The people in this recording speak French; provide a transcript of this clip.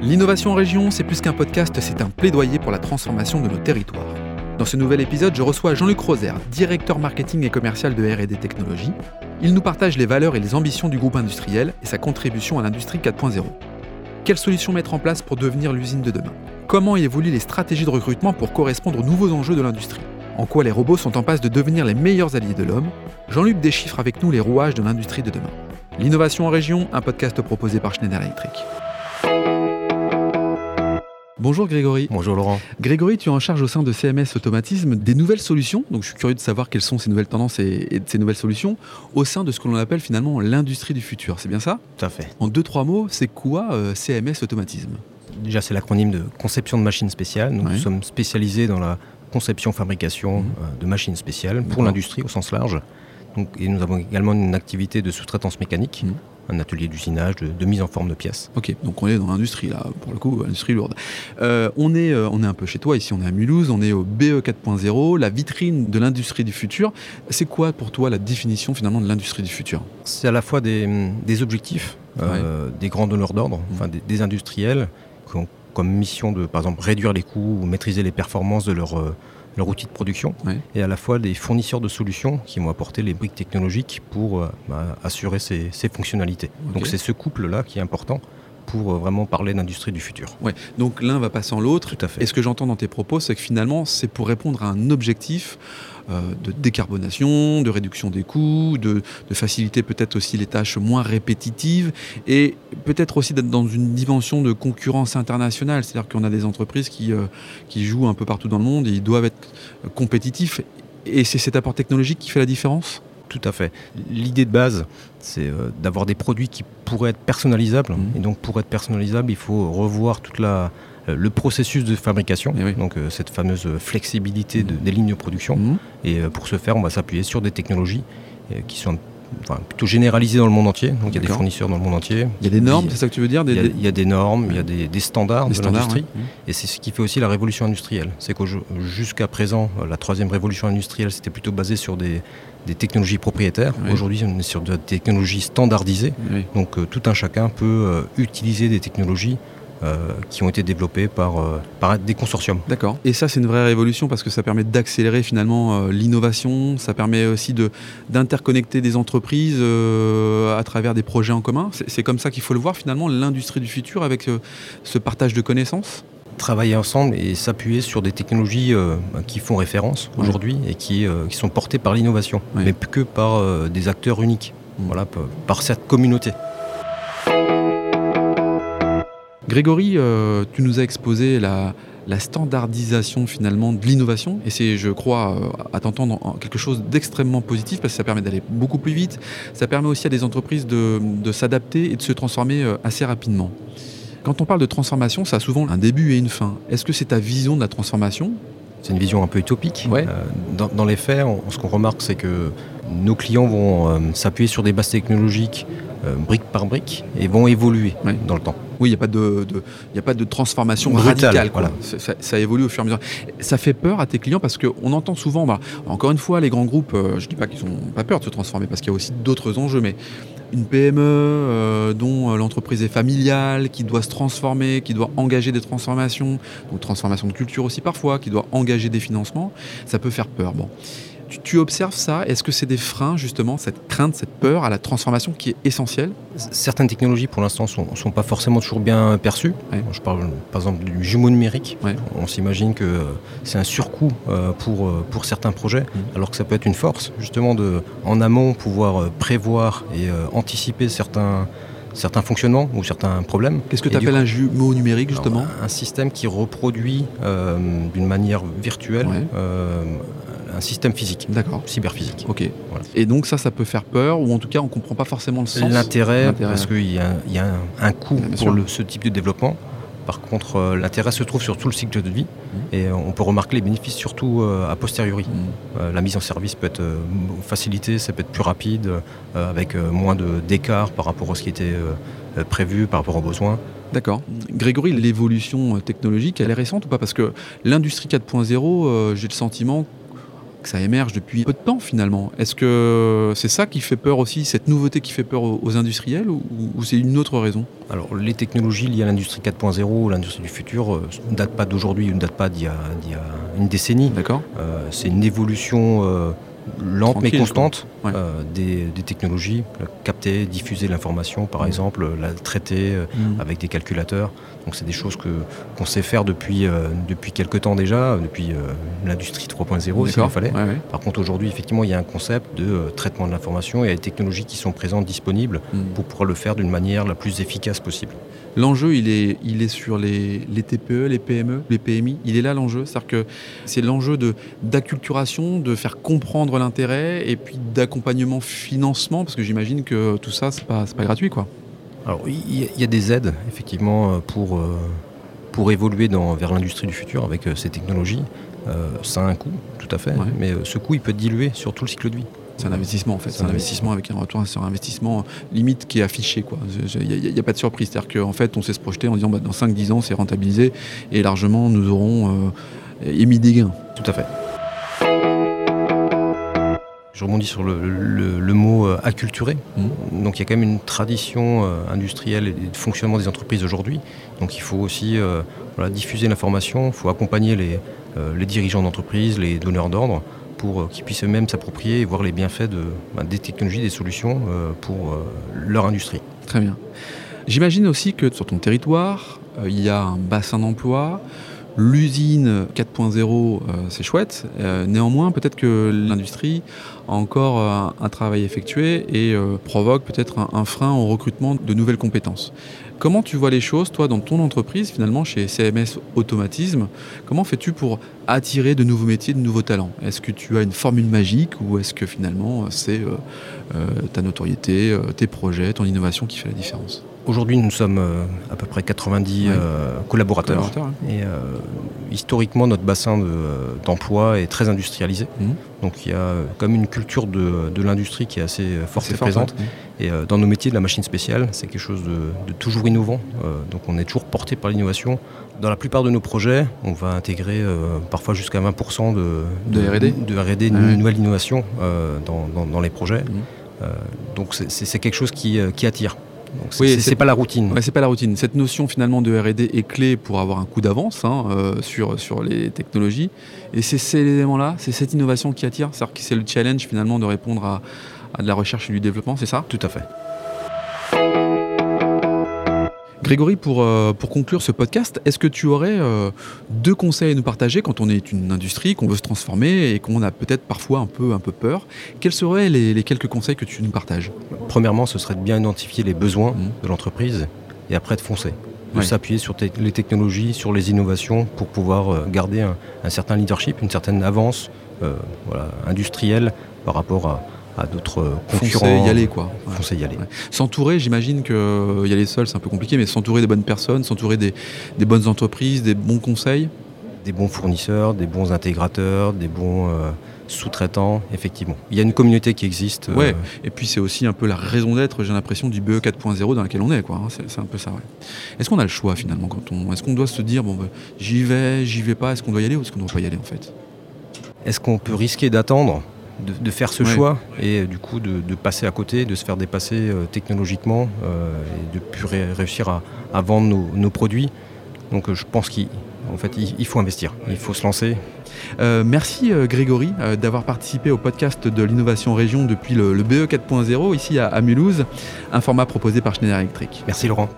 L'innovation en région, c'est plus qu'un podcast, c'est un plaidoyer pour la transformation de nos territoires. Dans ce nouvel épisode, je reçois Jean-Luc Roser, directeur marketing et commercial de R&D Technologies. Il nous partage les valeurs et les ambitions du groupe industriel et sa contribution à l'industrie 4.0. Quelles solutions mettre en place pour devenir l'usine de demain? Comment évoluent les stratégies de recrutement pour correspondre aux nouveaux enjeux de l'industrie? En quoi les robots sont en passe de devenir les meilleurs alliés de l'homme? Jean-Luc déchiffre avec nous les rouages de l'industrie de demain. L'innovation en région, un podcast proposé par Schneider Electric. Bonjour Grégory. Bonjour Laurent. Grégory, tu es en charge au sein de CMS Automatisme des nouvelles solutions. Donc je suis curieux de savoir quelles sont ces nouvelles tendances et, ces nouvelles solutions au sein de ce que l'on appelle finalement l'industrie du futur. C'est bien ça? Tout à fait. En deux, trois mots, c'est quoi euh, CMS Automatisme? Déjà, c'est l'acronyme de conception de machines spéciales. Nous sommes spécialisés dans la conception, fabrication mhm. euh, de machines spéciales pour l'industrie au sens large. et nous avons également une activité de sous-traitance mécanique. Mhm un atelier d'usinage, de, mise en forme de pièces. Ok, donc on est dans l'industrie là, pour le coup, industrie lourde. Euh, on, est, euh, on est un peu chez toi, ici on est à Mulhouse, on est au BE 4.0, la vitrine de l'industrie du futur. C'est quoi pour toi la définition finalement de l'industrie du futur? C'est à la fois des, objectifs, euh, des grands donneurs d'ordre, mmh. enfin des, industriels qui ont comme mission de, par exemple, réduire les coûts ou maîtriser les performances de leur leur outil de production, et à la fois des fournisseurs de solutions qui vont apporter les briques technologiques pour euh, bah, assurer ces, fonctionnalités. Donc c'est ce couple-là qui est important pour euh, vraiment parler d'industrie du futur. Ouais. Donc l'un va pas sans l'autre. Tout à fait. Et ce que j'entends dans tes propos, c'est que finalement, c'est pour répondre à un objectif de décarbonation, de réduction des coûts, de, faciliter peut-être aussi les tâches moins répétitives et peut-être aussi d'être dans une dimension de concurrence internationale. C'est-à-dire qu'on a des entreprises qui, euh, qui jouent un peu partout dans le monde et ils doivent être compétitifs. Et c'est cet apport technologique qui fait la différence? Tout à fait. L'idée de base, c'est euh, d'avoir des produits qui pourraient être personnalisables. Mhm. Et donc, pour être personnalisable, il faut revoir toute la, euh, le processus de fabrication, eh donc euh, cette fameuse flexibilité mhm. des lignes de production. Mhm. Et pour ce faire, on va s'appuyer sur des technologies qui sont plutôt généralisées dans le monde entier. Donc il y a des fournisseurs dans le monde entier. Il y a des normes, c'est ça que tu veux dire il, y a, des normes, il y a des, standards de l'industrie. Et c'est ce qui fait aussi la révolution industrielle. C'est que jusqu'à présent, la troisième révolution industrielle, c'était plutôt basé sur des, des technologies propriétaires. Aujourd'hui, on est sur des technologies standardisées. Donc euh, tout un chacun peut euh, utiliser des technologies euh, qui ont été développées par, par des consortiums. D'accord. Et ça, c'est une vraie révolution parce que ça permet d'accélérer finalement l'innovation, ça permet aussi d'interconnecter des entreprises à travers des projets en commun. C'est comme ça qu'il faut le voir finalement, l'industrie du futur avec ce partage de connaissances travailler ensemble et s'appuyer sur des technologies euh, qui font référence aujourd'hui et qui, euh, qui, sont portées par l'innovation, mais plus que par euh, des acteurs uniques, mm. voilà, par cette communauté. Grégory, tu nous as exposé la, la standardisation finalement de l'innovation. Et c'est, je crois, à t'entendre, quelque chose d'extrêmement positif parce que ça permet d'aller beaucoup plus vite. Ça permet aussi à des entreprises de, de s'adapter et de se transformer assez rapidement. Quand on parle de transformation, ça a souvent un début et une fin. Est-ce que c'est ta vision de la transformation? C'est une vision un peu utopique. Euh, dans, les faits, ce qu'on remarque, c'est que nos clients vont euh, s'appuyer sur des bases technologiques euh, brique par brique et vont évoluer dans le temps. Oui, il n'y a, pas de, a pas de transformation radicale. Voilà. Ça, évolue au fur et à mesure. Ça fait peur à tes clients parce qu'on entend souvent, bah, encore une fois, les grands groupes, je ne dis pas qu'ils n'ont pas peur de se transformer parce qu'il y a aussi d'autres enjeux, mais une PME euh, dont euh, l'entreprise est familiale, qui doit se transformer, qui doit engager des transformations, donc transformation de culture aussi parfois, qui doit engager des financements, ça peut faire peur. Bon. Tu, observes ça Est-ce que c'est des freins, justement, cette crainte, cette peur à la transformation qui est essentielle? Certaines technologies, pour l'instant, ne sont, pas forcément toujours bien perçues. Je parle, par exemple, du jumeau numérique. On s'imagine que euh, c'est un surcoût euh, pour, euh, pour certains projets, mmh. alors que ça peut être une force, justement, de, en amont, pouvoir prévoir et anticiper certains certains fonctionnements ou certains problèmes. Qu'est-ce que tu appelles un jumeau numérique justement Un système qui reproduit d'une manière virtuelle un système physique. D'accord. Cyberphysique. Ok. Et donc ça, ça peut faire peur, ou en tout cas, on ne comprend pas forcément le sens. L'intérêt, parce qu'il y a, un, coût pour ce type de développement. Par contre, euh, l'intérêt se trouve sur tout le cycle de vie mmh. et euh, on peut remarquer les bénéfices surtout euh, a posteriori. Mmh. la mise en service peut être facilitée, ça peut être plus rapide, avec moins d'écart par rapport à ce qui était prévu, par rapport aux besoins. D'accord. Grégory, l'évolution technologique, elle est récente ou pas? Parce que l'industrie 4.0, j'ai le sentiment que ça émerge depuis peu de temps finalement. Est-ce que c'est ça qui fait peur aussi, cette nouveauté qui fait peur aux, industriels ou, c'est une autre raison? Alors les technologies liées à l'industrie 4.0, l'industrie du futur, euh, ne datent pas d'aujourd'hui, ne datent pas d'il y, a une décennie. D'accord. c'est une évolution lente mais constante euh, des, technologies, capter, diffuser l'information par mm. exemple, la traiter euh, mm. avec des calculateurs. Donc c'est des choses que qu'on sait faire depuis euh, depuis quelques temps déjà, depuis l'industrie 3.0 s'il fallait. Par contre aujourd'hui effectivement il y a un concept de traitement de l'information, il y a des technologies qui sont présentes disponibles mm. pour pouvoir le faire d'une manière la plus efficace possible. L'enjeu, il est, il est sur les, TPE, les PME, les PMI. Il est là l'enjeu. C'est-à-dire que c'est l'enjeu d'acculturation, de faire comprendre l'intérêt et puis d'accompagnement financement, parce que j'imagine que tout ça, c'est pas, pas gratuit. quoi. Alors, il y, a des aides, effectivement, pour, euh, pour évoluer dans, vers l'industrie du futur avec euh, ces technologies. Euh, ça a un coût, tout à fait, mais ce coût, il peut diluer sur tout le cycle de vie. C'est un investissement en fait, c'est un investissement avec un retour sur investissement limite qui est affiché. Il n'y a, pas de surprise. C'est-à-dire qu'en fait, on s'est se projeter en disant bah, dans 5-10 ans, c'est rentabilisé et largement, nous aurons euh, émis des gains. Tout à fait. Je rebondis sur le, mot euh, acculturé. Mmh. Donc il y a quand même une tradition euh, industrielle et de fonctionnement des entreprises aujourd'hui. Donc il faut aussi diffuser l'information, il faut accompagner les, les dirigeants d'entreprise, les donneurs d'ordre pour euh, qu'ils puissent eux-mêmes s'approprier et voir les bienfaits de, bah, des technologies, des solutions euh, pour euh, leur industrie. Très bien. J'imagine aussi que sur ton territoire, il y a un bassin d'emploi. L'usine 4.0, c'est chouette. néanmoins, peut-être que l'industrie a encore un, travail effectué et provoque peut-être un, frein au recrutement de nouvelles compétences. Comment tu vois les choses, toi, dans ton entreprise, finalement, chez CMS Automatisme? Comment fais-tu pour attirer de nouveaux métiers, de nouveaux talents? Est-ce que tu as une formule magique ou est-ce que finalement, c'est euh, euh, ta notoriété, euh, tes projets, ton innovation qui fait la différence? Aujourd'hui, nous sommes à peu près 90 collaborateurs. Et historiquement, notre bassin d'emploi est très industrialisé. Mmh. Donc il y a comme une culture de, l'industrie qui est assez forte et présente. Et euh, dans nos métiers de la machine spéciale, c'est quelque chose de, toujours innovant. Euh, donc on est toujours porté par l'innovation. Dans la plupart de nos projets, on va intégrer euh, parfois jusqu'à 20% de, de, R&D, de R&D, ah nouvelle innovation dans, les projets. Mmh. donc c'est quelque chose qui, attire. Oui, c'est pas la routine. c'est pas la routine. Cette notion finalement de R&D est clé pour avoir un coup d'avance hein, sur, sur les technologies. Et c'est ces éléments-là, c'est cette innovation qui attire. C'est-à-dire que c'est le challenge finalement de répondre à, à de la recherche et du développement, c'est ça? Tout à fait. Grégory, pour, euh, pour conclure ce podcast, est-ce que tu aurais euh, deux conseils à nous partager quand on est une industrie, qu'on veut se transformer et qu'on a peut-être parfois un peu, un peu peur? Quels seraient les, quelques conseils que tu nous partages? Premièrement, ce serait de bien identifier les besoins mmh. de l'entreprise et après de foncer. De s'appuyer sur les technologies, sur les innovations pour pouvoir euh, garder un, certain leadership, une certaine avance industrielle par rapport à, à d'autres concurrents. Y aller quoi. Foncer y aller. S'entourer, j'imagine que euh, y aller seul c'est un peu compliqué, mais s'entourer des bonnes personnes, s'entourer des, bonnes entreprises, des bons conseils. Des bons fournisseurs, des bons intégrateurs, des bons euh, sous-traitants, effectivement. Il y a une communauté qui existe. Euh, ouais. Et puis c'est aussi un peu la raison d'être, j'ai l'impression, du BE 4.0 dans laquelle on est, quoi. Hein. C'est un peu ça. Ouais. Est-ce qu'on a le choix finalement quand on, est-ce qu'on doit se dire bon, bah, j'y vais, j'y vais pas, est-ce qu'on doit y aller ou est-ce qu'on ne doit pas y aller en fait? Est-ce qu'on peut risquer d'attendre? De, faire ce choix et euh, du coup de, passer à côté, de se faire dépasser euh, technologiquement euh, et de plus réussir à, vendre nos, produits. Donc je pense qu'en fait il, faut investir, il faut se lancer. merci Grégory d'avoir participé au podcast de l'innovation région depuis le, BE 4.0 ici à, à Mulhouse, un format proposé par Schneider Electric. Merci Laurent.